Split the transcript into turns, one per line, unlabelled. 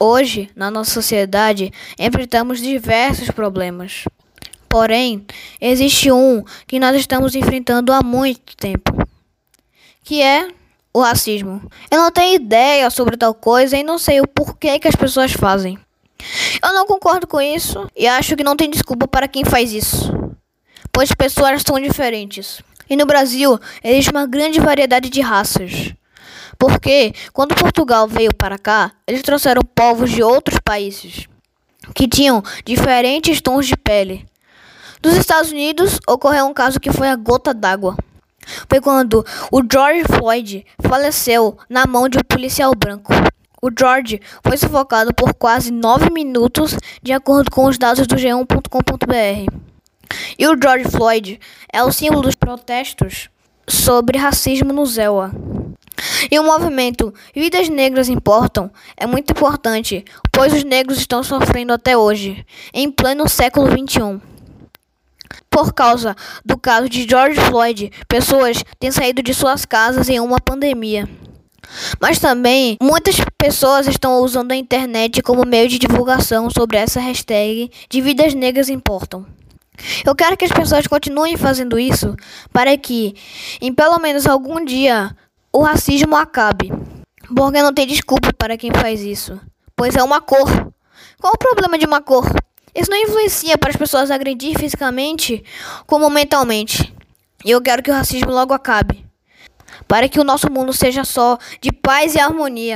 Hoje, na nossa sociedade, enfrentamos diversos problemas. Porém, existe um que nós estamos enfrentando há muito tempo, que é o racismo. Eu não tenho ideia sobre tal coisa e não sei o porquê que as pessoas fazem. Eu não concordo com isso e acho que não tem desculpa para quem faz isso, pois pessoas são diferentes. E no Brasil existe uma grande variedade de raças. Porque quando Portugal veio para cá, eles trouxeram povos de outros países que tinham diferentes tons de pele. Dos Estados Unidos ocorreu um caso que foi a gota d'água. Foi quando o George Floyd faleceu na mão de um policial branco. O George foi sufocado por quase nove minutos, de acordo com os dados do G1.com.br. E o George Floyd é o símbolo dos protestos sobre racismo no Zewa. E o movimento Vidas Negras Importam é muito importante, pois os negros estão sofrendo até hoje, em pleno século XXI. Por causa do caso de George Floyd, pessoas têm saído de suas casas em uma pandemia. Mas também muitas pessoas estão usando a internet como meio de divulgação sobre essa hashtag de Vidas Negras Importam. Eu quero que as pessoas continuem fazendo isso para que, em pelo menos algum dia, o racismo acabe. Porque não tem desculpa para quem faz isso, pois é uma cor. Qual o problema de uma cor? Isso não influencia para as pessoas agredir fisicamente como mentalmente. E eu quero que o racismo logo acabe, para que o nosso mundo seja só de paz e harmonia.